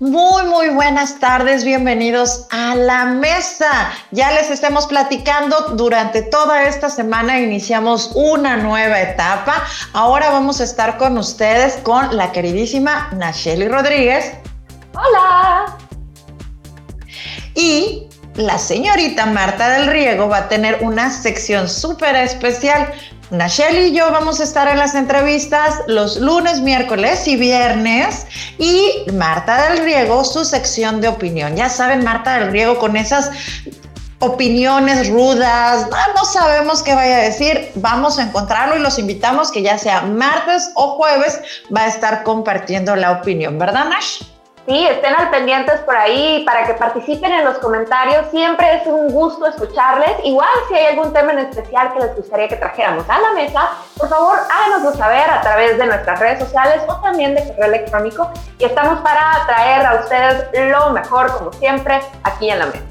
Muy, muy buenas tardes, bienvenidos a la mesa. Ya les estemos platicando, durante toda esta semana iniciamos una nueva etapa. Ahora vamos a estar con ustedes con la queridísima Nacheli Rodríguez. Hola. Y la señorita Marta del Riego va a tener una sección súper especial Nacheli y yo vamos a estar en las entrevistas los lunes, miércoles y viernes y Marta del Riego su sección de opinión. Ya saben, Marta del Riego con esas opiniones rudas, no, sabemos qué vaya a decir, vamos a encontrarlo y los invitamos que ya sea martes o jueves va a estar compartiendo la opinión, ¿verdad Nash? Sí, estén al pendientes por ahí para que participen en los comentarios. Siempre es un gusto escucharles. Igual si hay algún tema en especial que les gustaría que trajéramos a la mesa, por favor háganoslo saber a través de nuestras redes sociales o también de correo electrónico. Y estamos para traer a ustedes lo mejor, como siempre, aquí en la mesa.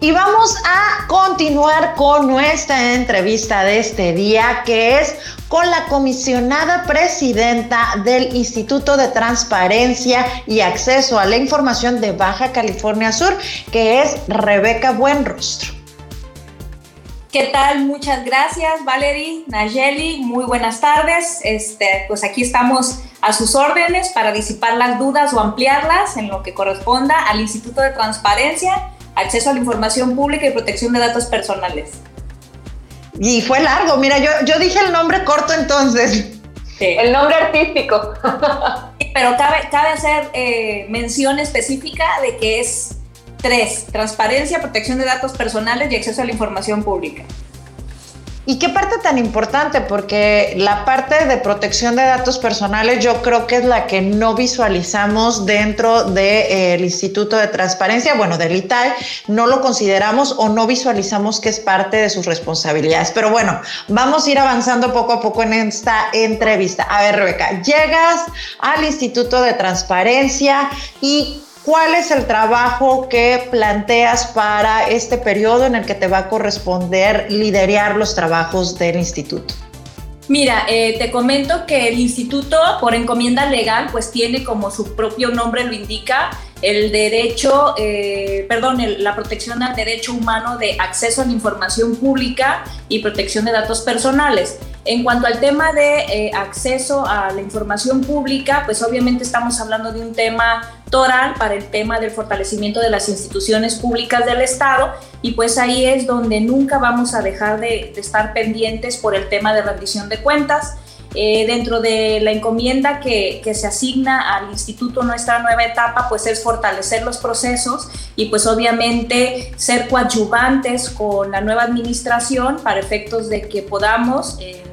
Y vamos a continuar con nuestra entrevista de este día, que es con la comisionada presidenta del Instituto de Transparencia y Acceso a la Información de Baja California Sur, que es Rebeca Buenrostro. ¿Qué tal? Muchas gracias, Valerie, Nayeli. Muy buenas tardes. Este, pues aquí estamos a sus órdenes para disipar las dudas o ampliarlas en lo que corresponda al Instituto de Transparencia acceso a la información pública y protección de datos personales. Y fue largo, mira, yo, yo dije el nombre corto entonces. El nombre artístico. Pero cabe, cabe hacer eh, mención específica de que es tres, transparencia, protección de datos personales y acceso a la información pública. ¿Y qué parte tan importante? Porque la parte de protección de datos personales yo creo que es la que no visualizamos dentro del de, Instituto de Transparencia, bueno, del ITAI, no lo consideramos o no visualizamos que es parte de sus responsabilidades. Pero bueno, vamos a ir avanzando poco a poco en esta entrevista. A ver, Rebeca, llegas al Instituto de Transparencia y ¿Cuál es el trabajo que planteas para este periodo en el que te va a corresponder liderar los trabajos del instituto? Mira, eh, te comento que el instituto, por encomienda legal, pues tiene como su propio nombre lo indica, el derecho, eh, perdón, la protección al derecho humano de acceso a la información pública y protección de datos personales. En cuanto al tema de eh, acceso a la información pública, pues obviamente estamos hablando de un tema toral para el tema del fortalecimiento de las instituciones públicas del Estado y pues ahí es donde nunca vamos a dejar de, de estar pendientes por el tema de rendición de cuentas. Eh, dentro de la encomienda que, que, se asigna al instituto nuestra nueva etapa, pues es fortalecer los procesos y pues obviamente ser coadyuvantes con la nueva administración para efectos de que podamos en,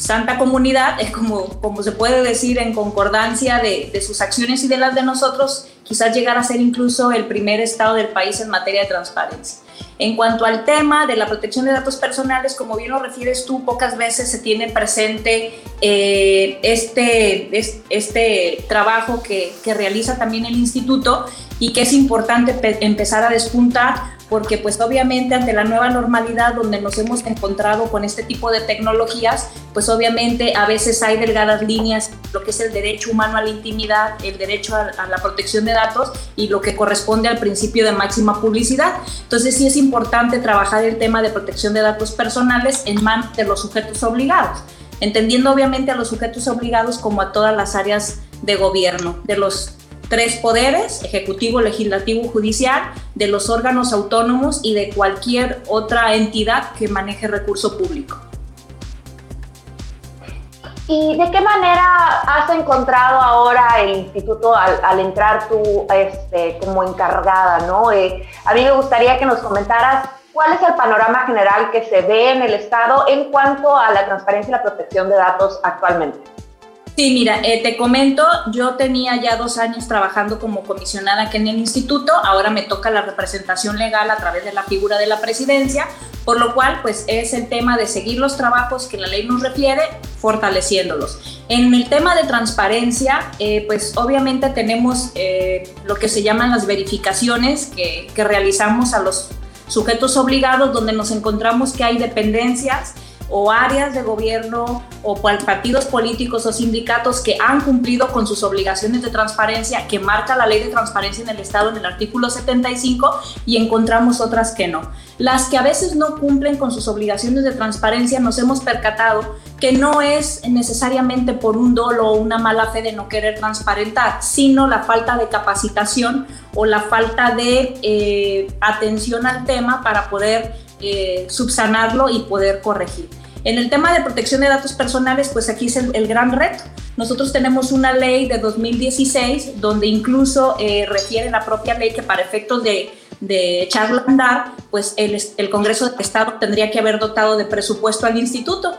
santa comunidad, es como, como se puede decir en concordancia de, de sus acciones y de las de nosotros, quizás llegar a ser incluso el primer estado del país en materia de transparencia. En cuanto al tema de la protección de datos personales, como bien lo refieres tú, pocas veces se tiene presente eh, este, este trabajo que, que realiza también el instituto y que es importante empezar a despuntar porque pues obviamente ante la nueva normalidad donde nos hemos encontrado con este tipo de tecnologías, pues obviamente a veces hay delgadas líneas, lo que es el derecho humano a la intimidad, el derecho a, la protección de datos y lo que corresponde al principio de máxima publicidad. Entonces sí es importante trabajar el tema de protección de datos personales en manos de los sujetos obligados, entendiendo obviamente a los sujetos obligados como a todas las áreas de gobierno, de los tres poderes, ejecutivo, legislativo, judicial, de los órganos autónomos y de cualquier otra entidad que maneje recurso público. ¿Y de qué manera has encontrado ahora el instituto al, entrar tú este, como encargada? ¿no? Eh, a mí me gustaría que nos comentaras cuál es el panorama general que se ve en el Estado en cuanto a la transparencia y la protección de datos actualmente. Sí, mira, eh, te comento, yo tenía ya dos años trabajando como comisionada aquí en el instituto, ahora me toca la representación legal a través de la figura de la presidencia, por lo cual pues es el tema de seguir los trabajos que la ley nos refiere, fortaleciéndolos. En el tema de transparencia, eh, pues obviamente tenemos eh, lo que se llaman las verificaciones que, que realizamos a los sujetos obligados, donde nos encontramos que hay dependencias o áreas de gobierno o partidos políticos o sindicatos que han cumplido con sus obligaciones de transparencia que marca la ley de transparencia en el Estado en el artículo 75 y encontramos otras que no. Las que a veces no cumplen con sus obligaciones de transparencia nos hemos percatado que no es necesariamente por un dolo o una mala fe de no querer transparentar, sino la falta de capacitación o la falta de eh, atención al tema para poder eh, subsanarlo y poder corregir. En el tema de protección de datos personales, pues aquí es el, gran reto. Nosotros tenemos una ley de 2016 donde incluso eh, refiere la propia ley que para efectos de, de echarla a andar, pues el, el Congreso de Estado tendría que haber dotado de presupuesto al instituto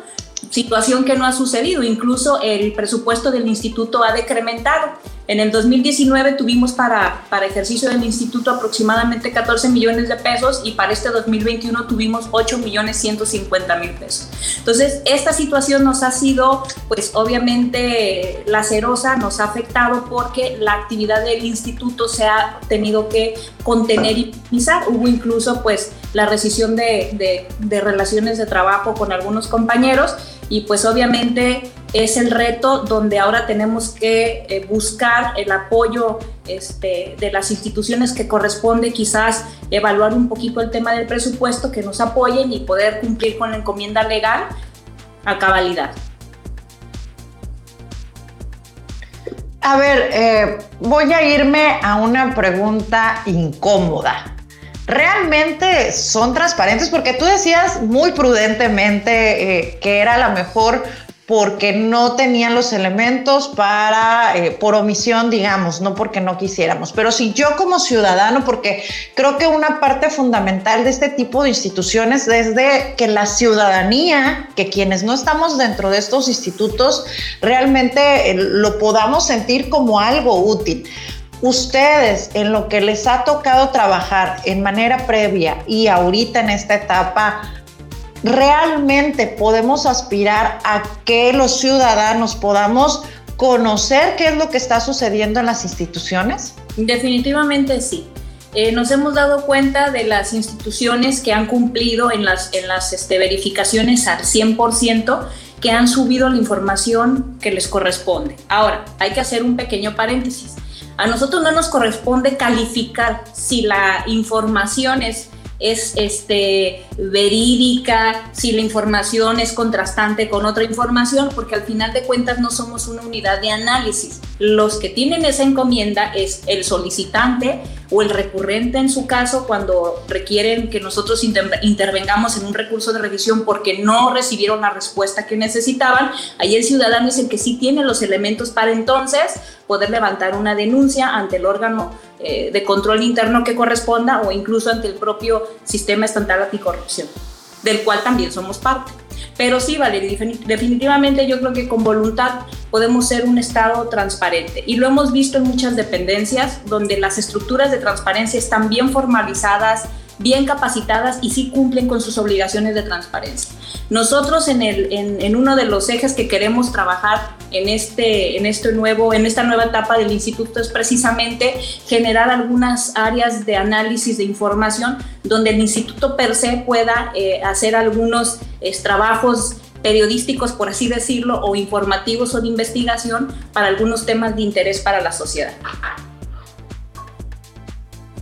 situación que no ha sucedido. Incluso el presupuesto del instituto ha decrementado. En el 2019 tuvimos para, para ejercicio del instituto aproximadamente 14 millones de pesos y para este 2021 tuvimos 8 millones 150 mil pesos. Entonces, esta situación nos ha sido, pues obviamente, lacerosa, nos ha afectado porque la actividad del instituto se ha tenido que contener y minimizar. Hubo incluso, pues, la rescisión de, de, de relaciones de trabajo con algunos compañeros y pues obviamente es el reto donde ahora tenemos que eh, buscar el apoyo este, de las instituciones que corresponde, quizás evaluar un poquito el tema del presupuesto, que nos apoyen y poder cumplir con la encomienda legal a cabalidad. A ver, eh, voy a irme a una pregunta incómoda. ¿Realmente son transparentes? Porque tú decías muy prudentemente eh, que era la mejor porque no tenían los elementos para, eh, por omisión, digamos, no porque no quisiéramos. Pero si yo como ciudadano, porque creo que una parte fundamental de este tipo de instituciones es que la ciudadanía, que quienes no estamos dentro de estos institutos, realmente eh, lo podamos sentir como algo útil ustedes en lo que les ha tocado trabajar en manera previa y ahorita en esta etapa, realmente podemos aspirar a que los ciudadanos podamos conocer qué es lo que está sucediendo en las instituciones? Definitivamente sí. Eh, nos hemos dado cuenta de las instituciones que han cumplido en las, este, verificaciones al 100%, que han subido la información que les corresponde. Ahora, hay que hacer un pequeño paréntesis. A nosotros no nos corresponde calificar si la información es es este, verídica, si la información es contrastante con otra información, porque al final de cuentas no somos una unidad de análisis. Los que tienen esa encomienda es el solicitante o el recurrente en su caso cuando requieren que nosotros intervengamos en un recurso de revisión porque no recibieron la respuesta que necesitaban. Ahí el ciudadano es el que sí tiene los elementos para entonces poder levantar una denuncia ante el órgano eh, de control interno que corresponda o incluso ante el propio sistema estatal anticorrupción, del cual también somos parte. Pero sí, Valeria, definitivamente yo creo que con voluntad podemos ser un Estado transparente. Y lo hemos visto en muchas dependencias donde las estructuras de transparencia están bien formalizadas, bien capacitadas y sí cumplen con sus obligaciones de transparencia. Nosotros en, el, en, uno de los ejes que queremos trabajar en, este, en, este nuevo, en esta nueva etapa del instituto es precisamente generar algunas áreas de análisis de información donde el instituto per se pueda eh, hacer algunos trabajos periodísticos, por así decirlo, o informativos o de investigación para algunos temas de interés para la sociedad.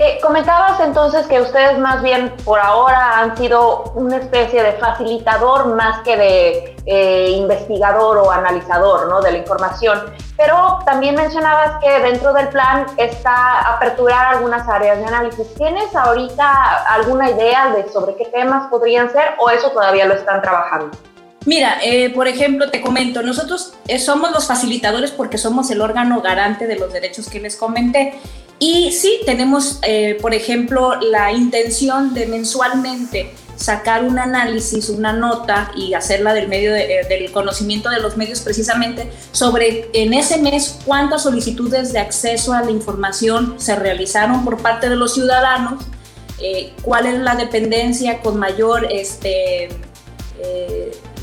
Eh, comentabas entonces que ustedes más bien por ahora han sido una especie de facilitador más que de eh, investigador o analizador ¿no? de la información, pero también mencionabas que dentro del plan está aperturar algunas áreas de análisis. ¿Tienes ahorita alguna idea de sobre qué temas podrían ser o eso todavía lo están trabajando? Mira, eh, por ejemplo, te comento, nosotros somos los facilitadores porque somos el órgano garante de los derechos que les comenté y sí, tenemos, eh, por ejemplo, la intención de mensualmente sacar un análisis, una nota y hacerla del medio eh, del conocimiento de los medios precisamente sobre en ese mes cuántas solicitudes de acceso a la información se realizaron por parte de los ciudadanos, eh, cuál es la dependencia con mayor este,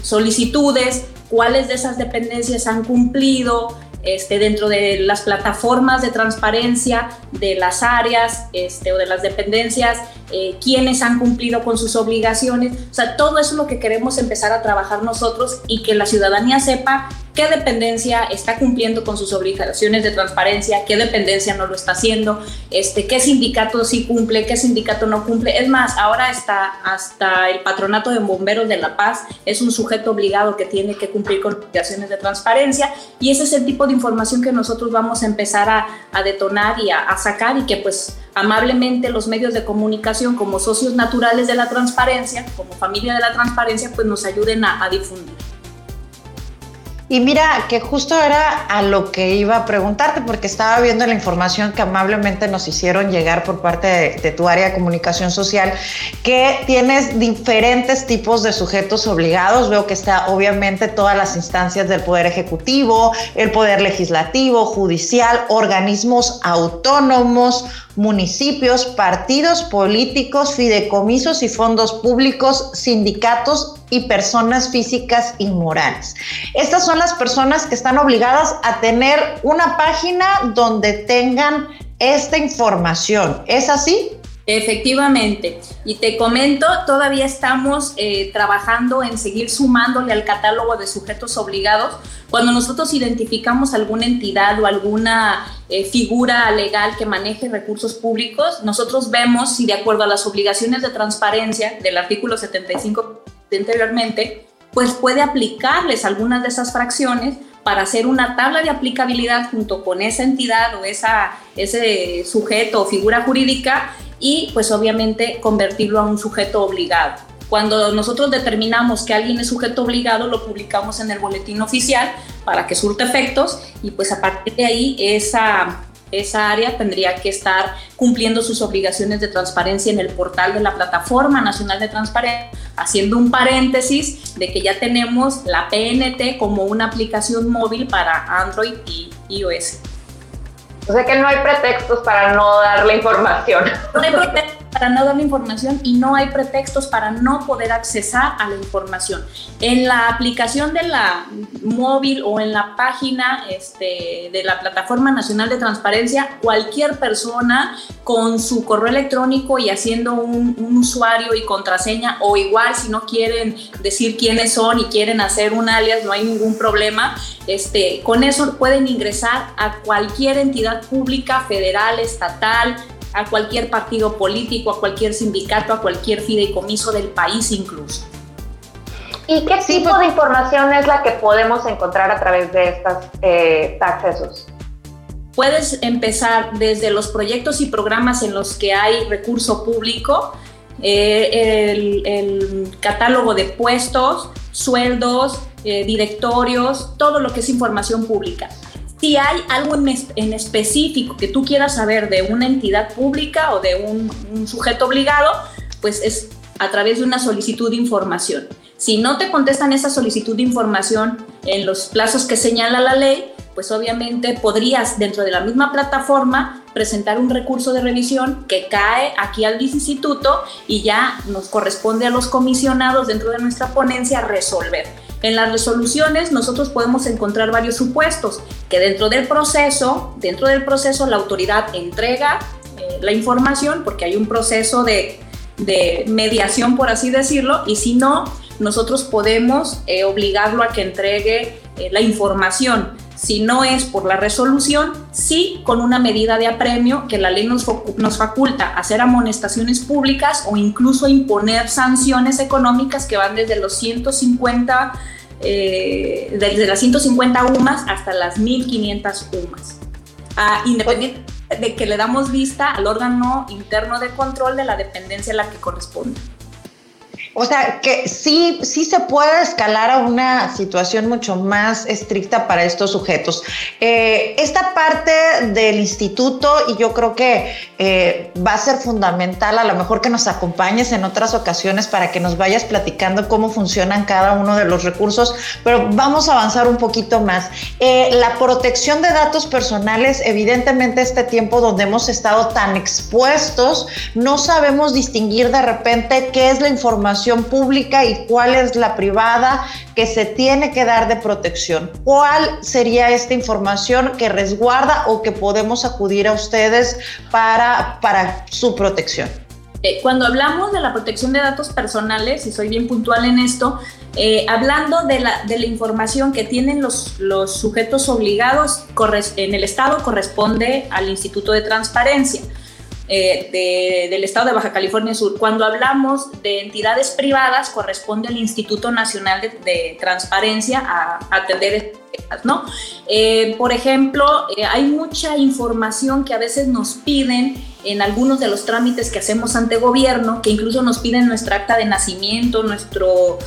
solicitudes, cuáles de esas dependencias han cumplido, este, dentro de las plataformas de transparencia de las áreas este, o de las dependencias, eh, quiénes han cumplido con sus obligaciones. O sea, todo eso es lo que queremos empezar a trabajar nosotros y que la ciudadanía sepa qué dependencia está cumpliendo con sus obligaciones de transparencia, qué dependencia no lo está haciendo, este, qué sindicato sí cumple, qué sindicato no cumple. Es más, ahora hasta, hasta el patronato de bomberos de La Paz es un sujeto obligado que tiene que cumplir con obligaciones de transparencia y ese es el tipo de información que nosotros vamos a empezar a, a detonar y a, a sacar y que pues amablemente los medios de comunicación como socios naturales de la transparencia, como familia de la transparencia, pues nos ayuden a, a difundir. Y mira, que justo era a lo que iba a preguntarte, porque estaba viendo la información que amablemente nos hicieron llegar por parte de, tu área de comunicación social, que tienes diferentes tipos de sujetos obligados. Veo que está obviamente todas las instancias del Poder Ejecutivo, el Poder Legislativo, Judicial, organismos autónomos, municipios, partidos políticos, fideicomisos y fondos públicos, sindicatos y personas físicas y morales. Estas son las personas que están obligadas a tener una página donde tengan esta información. ¿Es así? Efectivamente. Y te comento, todavía estamos eh, trabajando en seguir sumándole al catálogo de sujetos obligados. Cuando nosotros identificamos alguna entidad o alguna eh, figura legal que maneje recursos públicos, nosotros vemos si de acuerdo a las obligaciones de transparencia del artículo 75 anteriormente, pues puede aplicarles algunas de esas fracciones para hacer una tabla de aplicabilidad junto con esa entidad o esa, ese sujeto o figura jurídica y pues obviamente convertirlo a un sujeto obligado. Cuando nosotros determinamos que alguien es sujeto obligado, lo publicamos en el boletín oficial para que surte efectos y pues a partir de ahí esa, esa área tendría que estar cumpliendo sus obligaciones de transparencia en el portal de la Plataforma Nacional de Transparencia, haciendo un paréntesis de que ya tenemos la PNT como una aplicación móvil para Android y iOS. O sea que no hay pretextos para no dar la información. Para no dar la información y no hay pretextos para no poder accesar a la información. En la aplicación de la móvil o en la página este, de la Plataforma Nacional de Transparencia, cualquier persona con su correo electrónico y haciendo un, usuario y contraseña, o igual si no quieren decir quiénes son y quieren hacer un alias, no hay ningún problema. Este, con eso pueden ingresar a cualquier entidad pública, federal, estatal, a cualquier partido político, a cualquier sindicato, a cualquier fideicomiso del país incluso. ¿Y qué sí, tipo pues, de información es la que podemos encontrar a través de estos eh, accesos? Puedes empezar desde los proyectos y programas en los que hay recurso público, eh, el, el, catálogo de puestos, sueldos, eh, directorios, todo lo que es información pública. Si hay algo en, específico que tú quieras saber de una entidad pública o de un, un sujeto obligado, pues es a través de una solicitud de información. Si no te contestan esa solicitud de información en los plazos que señala la ley, pues obviamente podrías dentro de la misma plataforma presentar un recurso de revisión que cae aquí al instituto y ya nos corresponde a los comisionados dentro de nuestra ponencia resolver. En las resoluciones nosotros podemos encontrar varios supuestos que dentro del proceso, dentro del proceso la autoridad entrega eh, la información porque hay un proceso de, de, mediación, por así decirlo, y si no, nosotros podemos eh, obligarlo a que entregue eh, la información. Si no es por la resolución, sí con una medida de apremio que la ley nos, nos faculta hacer amonestaciones públicas o incluso imponer sanciones económicas que van desde los 150, eh, desde las 150 UMAS hasta las 1500 UMAS. Ah, independiente de que le damos vista al órgano interno de control de la dependencia a la que corresponde. O sea, que sí, sí se puede escalar a una situación mucho más estricta para estos sujetos. Eh, esta parte del instituto, y yo creo que eh, va a ser fundamental, a lo mejor que nos acompañes en otras ocasiones para que nos vayas platicando cómo funcionan cada uno de los recursos, pero vamos a avanzar un poquito más. Eh, la protección de datos personales, evidentemente este tiempo donde hemos estado tan expuestos, no sabemos distinguir de repente qué es la información pública y cuál es la privada que se tiene que dar de protección. ¿Cuál sería esta información que resguarda o que podemos acudir a ustedes para, para su protección? Eh, cuando hablamos de la protección de datos personales, y soy bien puntual en esto, eh, hablando de la, de la, información que tienen los, los sujetos obligados en el Estado, corresponde al Instituto de Transparencia. Eh, del Estado de Baja California Sur. Cuando hablamos de entidades privadas, corresponde al Instituto Nacional de, Transparencia a, atender estas, ¿no? Eh, por ejemplo, eh, hay mucha información que a veces nos piden en algunos de los trámites que hacemos ante gobierno, que incluso nos piden nuestra acta de nacimiento, nuestro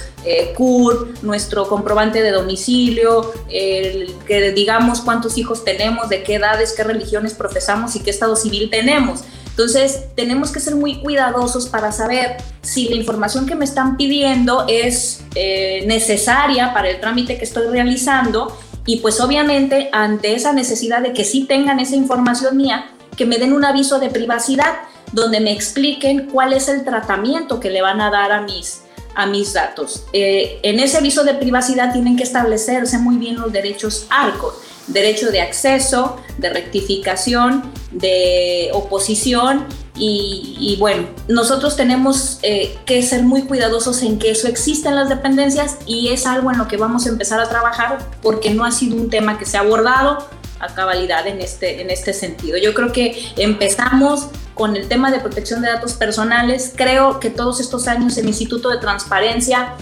CUR, nuestro comprobante de domicilio, que digamos cuántos hijos tenemos, de qué edades, qué religiones profesamos y qué estado civil tenemos. Entonces, tenemos que ser muy cuidadosos para saber si la información que me están pidiendo es eh, necesaria para el trámite que estoy realizando y pues obviamente ante esa necesidad de que sí tengan esa información mía, que me den un aviso de privacidad donde me expliquen cuál es el tratamiento que le van a dar a mis, a mis datos. Eh, en ese aviso de privacidad tienen que establecerse muy bien los derechos ARCO derecho de acceso, de rectificación, de oposición y, bueno, nosotros tenemos eh, que ser muy cuidadosos en que eso existe en las dependencias y es algo en lo que vamos a empezar a trabajar porque no ha sido un tema que se ha abordado a cabalidad en este, en este sentido. Yo creo que empezamos con el tema de protección de datos personales. Creo que todos estos años el Instituto de Transparencia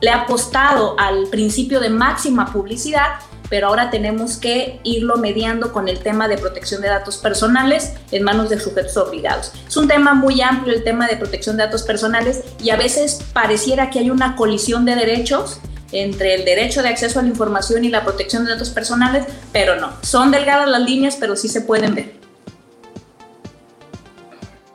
le ha apostado al principio de máxima publicidad pero ahora tenemos que irlo mediando con el tema de protección de datos personales en manos de sujetos obligados. Es un tema muy amplio el tema de protección de datos personales y a veces pareciera que hay una colisión de derechos entre el derecho de acceso a la información y la protección de datos personales, pero no, son delgadas las líneas, pero sí se pueden ver.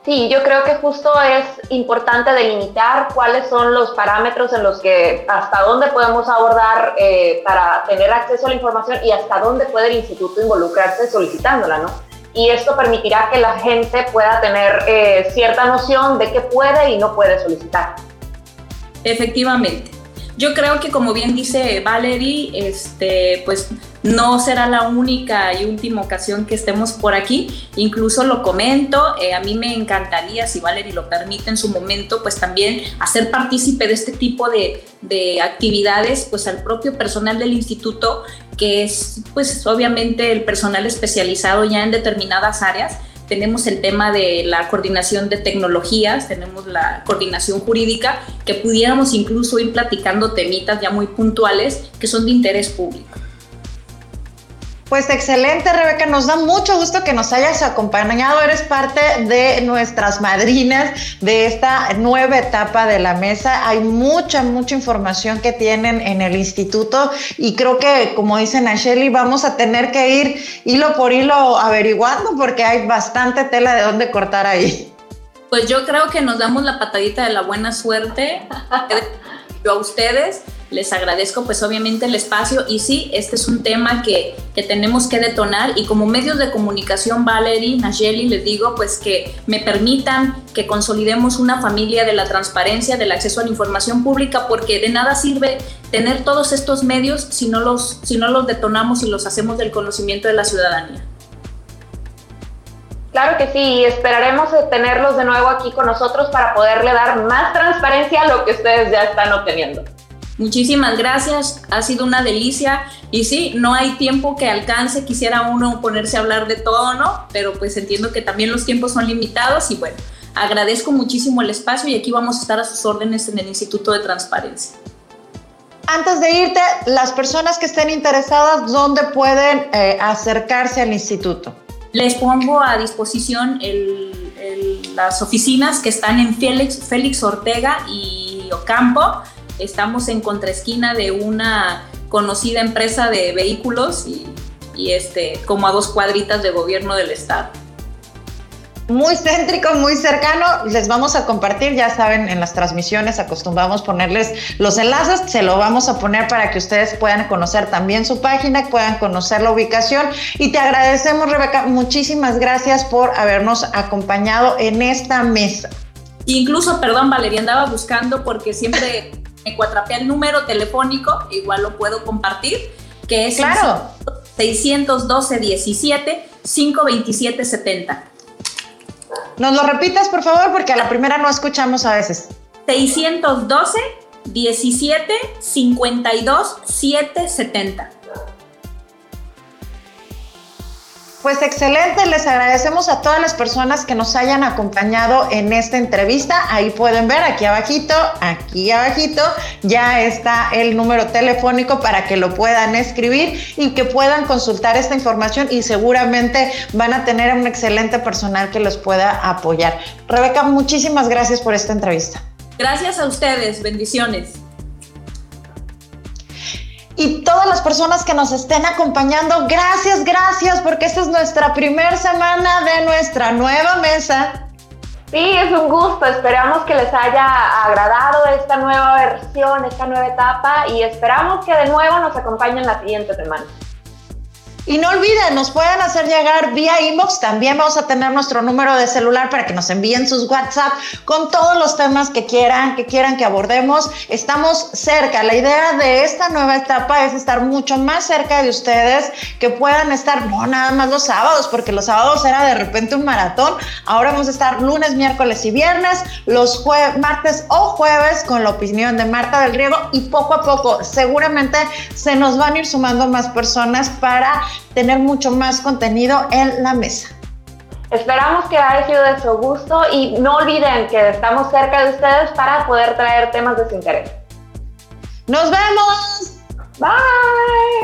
Sí, yo creo que justo es importante delimitar cuáles son los parámetros en los que hasta dónde podemos abordar eh, para tener acceso a la información y hasta dónde puede el instituto involucrarse solicitándola, ¿no? Y esto permitirá que la gente pueda tener eh, cierta noción de qué puede y no puede solicitar. Efectivamente. Yo creo que como bien dice Valerie, este, pues no será la única y última ocasión que estemos por aquí. Incluso lo comento, eh, a mí me encantaría, si Valerie lo permite en su momento, pues también hacer partícipe de este tipo de, de actividades, pues al propio personal del instituto, que es pues obviamente el personal especializado ya en determinadas áreas tenemos el tema de la coordinación de tecnologías, tenemos la coordinación jurídica, que pudiéramos incluso ir platicando temitas ya muy puntuales que son de interés público. Pues excelente, Rebeca. Nos da mucho gusto que nos hayas acompañado. Eres parte de nuestras madrinas de esta nueva etapa de la mesa. Hay mucha, mucha información que tienen en el instituto y creo que, como dicen a Shelly, vamos a tener que ir hilo por hilo averiguando porque hay bastante tela de dónde cortar ahí. Pues yo creo que nos damos la patadita de la buena suerte. yo a ustedes les agradezco pues obviamente el espacio y sí, este es un tema que, que tenemos que detonar y como medios de comunicación, Valerie, Nayeli, les digo pues que me permitan que consolidemos una familia de la transparencia, del acceso a la información pública, porque de nada sirve tener todos estos medios si no los, si no los detonamos y los hacemos del conocimiento de la ciudadanía. Claro que sí, esperaremos tenerlos de nuevo aquí con nosotros para poderle dar más transparencia a lo que ustedes ya están obteniendo. Muchísimas gracias, ha sido una delicia y sí, no hay tiempo que alcance, quisiera uno ponerse a hablar de todo, ¿no? Pero pues entiendo que también los tiempos son limitados y bueno, agradezco muchísimo el espacio y aquí vamos a estar a sus órdenes en el Instituto de Transparencia. Antes de irte, las personas que estén interesadas, ¿dónde pueden eh, acercarse al instituto? Les pongo a disposición las oficinas que están en Félix, Félix Ortega y Ocampo Estamos en contraesquina de una conocida empresa de vehículos y, este, como a dos cuadritas de gobierno del estado muy céntrico, muy cercano. Les vamos a compartir, ya saben, en las transmisiones acostumbramos ponerles los enlaces, se lo vamos a poner para que ustedes puedan conocer también su página, puedan conocer la ubicación. Y te agradecemos, Rebeca, muchísimas gracias por habernos acompañado en esta mesa. Incluso, perdón, Valeria, andaba buscando porque siempre me cuatrapea el número telefónico, igual lo puedo compartir, que es claro. 612 17 527 70. ¿Nos lo repitas, por favor? Porque a la primera no escuchamos a veces. 612 17 52 770. Pues excelente, les agradecemos a todas las personas que nos hayan acompañado en esta entrevista. Ahí pueden ver, aquí abajito, aquí abajito, ya está el número telefónico para que lo puedan escribir y que puedan consultar esta información y seguramente van a tener un excelente personal que los pueda apoyar. Rebeca, muchísimas gracias por esta entrevista. Gracias a ustedes, bendiciones y todas las personas que nos estén acompañando, gracias, gracias, porque esta es nuestra primera semana de nuestra nueva mesa. Sí, es un gusto. Esperamos que les haya agradado esta nueva versión, esta nueva etapa y esperamos que de nuevo nos acompañen la siguiente semana. Y no olviden, nos pueden hacer llegar vía inbox. También vamos a tener nuestro número de celular para que nos envíen sus WhatsApp con todos los temas que quieran, que quieran que abordemos. Estamos cerca. La idea de esta nueva etapa es estar mucho más cerca de ustedes, que puedan estar no nada más los sábados, porque los sábados era de repente un maratón. Ahora vamos a estar lunes, miércoles y viernes, los martes o jueves con la opinión de Marta del Riego y poco a poco seguramente se nos van a ir sumando más personas para tener mucho más contenido en la mesa. Esperamos que haya sido de su gusto y no olviden que estamos cerca de ustedes para poder traer temas de su interés. Nos vemos. Bye.